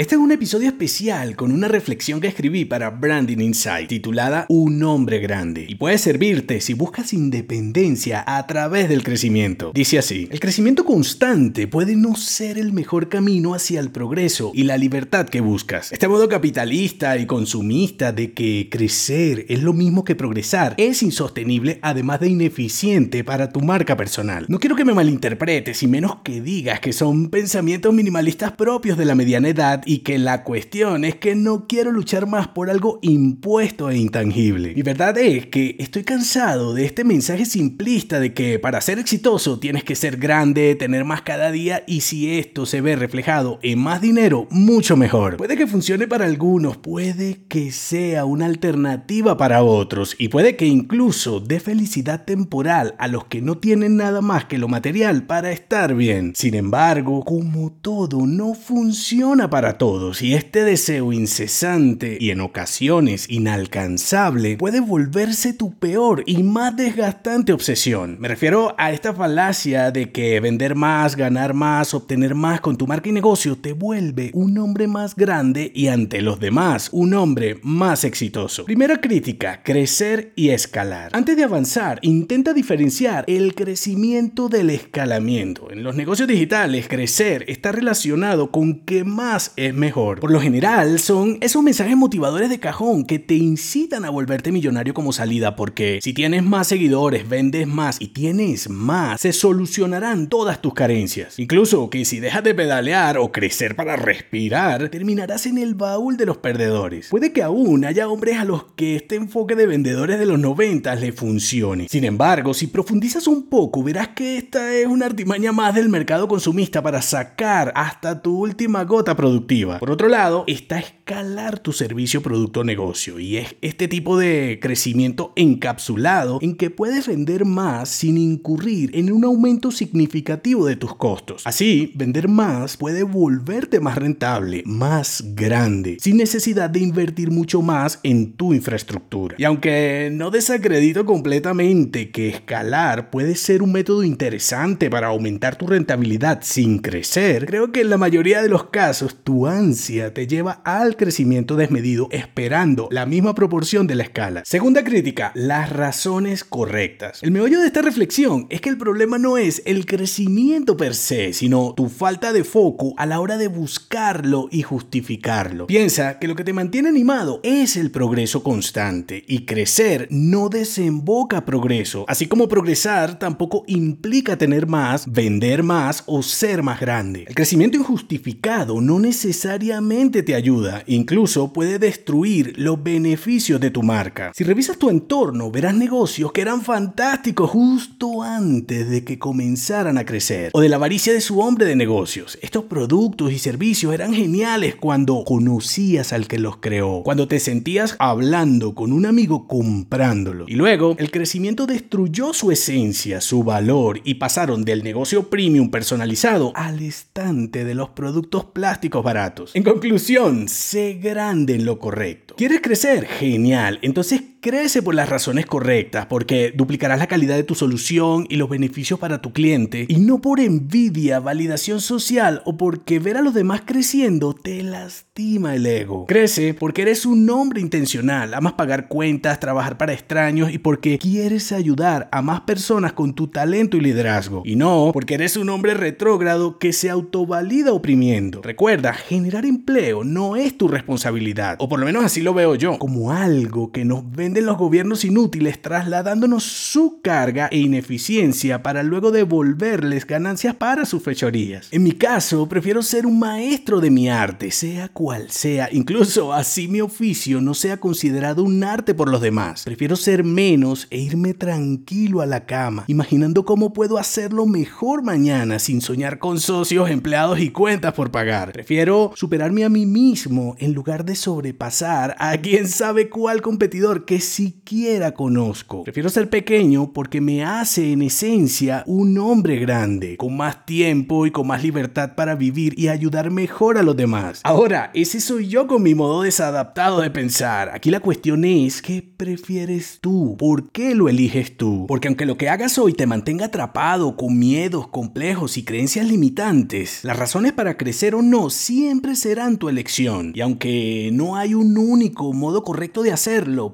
Este es un episodio especial con una reflexión que escribí para Branding Insight titulada Un hombre grande y puede servirte si buscas independencia a través del crecimiento. Dice así, el crecimiento constante puede no ser el mejor camino hacia el progreso y la libertad que buscas. Este modo capitalista y consumista de que crecer es lo mismo que progresar es insostenible además de ineficiente para tu marca personal. No quiero que me malinterpretes y menos que digas que son pensamientos minimalistas propios de la mediana edad y que la cuestión es que no quiero luchar más por algo impuesto e intangible. Mi verdad es que estoy cansado de este mensaje simplista de que para ser exitoso tienes que ser grande, tener más cada día y si esto se ve reflejado en más dinero, mucho mejor. Puede que funcione para algunos, puede que sea una alternativa para otros y puede que incluso dé felicidad temporal a los que no tienen nada más que lo material para estar bien. Sin embargo, como todo no funciona para todos y este deseo incesante y en ocasiones inalcanzable puede volverse tu peor y más desgastante obsesión. Me refiero a esta falacia de que vender más, ganar más, obtener más con tu marca y negocio te vuelve un hombre más grande y ante los demás un hombre más exitoso. Primera crítica, crecer y escalar. Antes de avanzar, intenta diferenciar el crecimiento del escalamiento. En los negocios digitales, crecer está relacionado con que más es mejor. Por lo general, son esos mensajes motivadores de cajón que te incitan a volverte millonario como salida, porque si tienes más seguidores, vendes más y tienes más, se solucionarán todas tus carencias. Incluso que si dejas de pedalear o crecer para respirar, terminarás en el baúl de los perdedores. Puede que aún haya hombres a los que este enfoque de vendedores de los 90 le funcione. Sin embargo, si profundizas un poco, verás que esta es una artimaña más del mercado consumista para sacar hasta tu última gota productiva. Por otro lado, está escalar tu servicio, producto o negocio y es este tipo de crecimiento encapsulado en que puedes vender más sin incurrir en un aumento significativo de tus costos. Así, vender más puede volverte más rentable, más grande, sin necesidad de invertir mucho más en tu infraestructura. Y aunque no desacredito completamente que escalar puede ser un método interesante para aumentar tu rentabilidad sin crecer, creo que en la mayoría de los casos tu ansia te lleva al crecimiento desmedido esperando la misma proporción de la escala. Segunda crítica, las razones correctas. El meollo de esta reflexión es que el problema no es el crecimiento per se, sino tu falta de foco a la hora de buscarlo y justificarlo. Piensa que lo que te mantiene animado es el progreso constante y crecer no desemboca progreso, así como progresar tampoco implica tener más, vender más o ser más grande. El crecimiento injustificado no necesita necesariamente te ayuda, incluso puede destruir los beneficios de tu marca. Si revisas tu entorno, verás negocios que eran fantásticos justo antes de que comenzaran a crecer, o de la avaricia de su hombre de negocios. Estos productos y servicios eran geniales cuando conocías al que los creó, cuando te sentías hablando con un amigo comprándolo. Y luego, el crecimiento destruyó su esencia, su valor, y pasaron del negocio premium personalizado al estante de los productos plásticos baratos en conclusión, sé grande en lo correcto. ¿Quieres crecer? Genial. Entonces crece por las razones correctas, porque duplicarás la calidad de tu solución y los beneficios para tu cliente, y no por envidia, validación social o porque ver a los demás creciendo te lastima el ego. Crece porque eres un hombre intencional, amas pagar cuentas, trabajar para extraños y porque quieres ayudar a más personas con tu talento y liderazgo. Y no porque eres un hombre retrógrado que se autovalida oprimiendo. Recuerda, generar empleo no es tu responsabilidad, o por lo menos así lo veo yo, como algo que nos ven de los gobiernos inútiles trasladándonos su carga e ineficiencia para luego devolverles ganancias para sus fechorías. En mi caso, prefiero ser un maestro de mi arte, sea cual sea, incluso así mi oficio no sea considerado un arte por los demás. Prefiero ser menos e irme tranquilo a la cama, imaginando cómo puedo hacerlo mejor mañana sin soñar con socios, empleados y cuentas por pagar. Prefiero superarme a mí mismo en lugar de sobrepasar a quien sabe cuál competidor que siquiera conozco. Prefiero ser pequeño porque me hace en esencia un hombre grande, con más tiempo y con más libertad para vivir y ayudar mejor a los demás. Ahora, ese soy yo con mi modo desadaptado de pensar. Aquí la cuestión es, ¿qué prefieres tú? ¿Por qué lo eliges tú? Porque aunque lo que hagas hoy te mantenga atrapado con miedos, complejos y creencias limitantes, las razones para crecer o no siempre serán tu elección. Y aunque no hay un único modo correcto de hacerlo,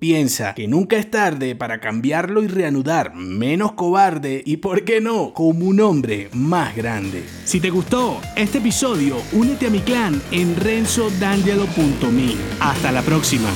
que nunca es tarde para cambiarlo y reanudar menos cobarde y, ¿por qué no?, como un hombre más grande. Si te gustó este episodio, únete a mi clan en renzodangelo.me. Hasta la próxima.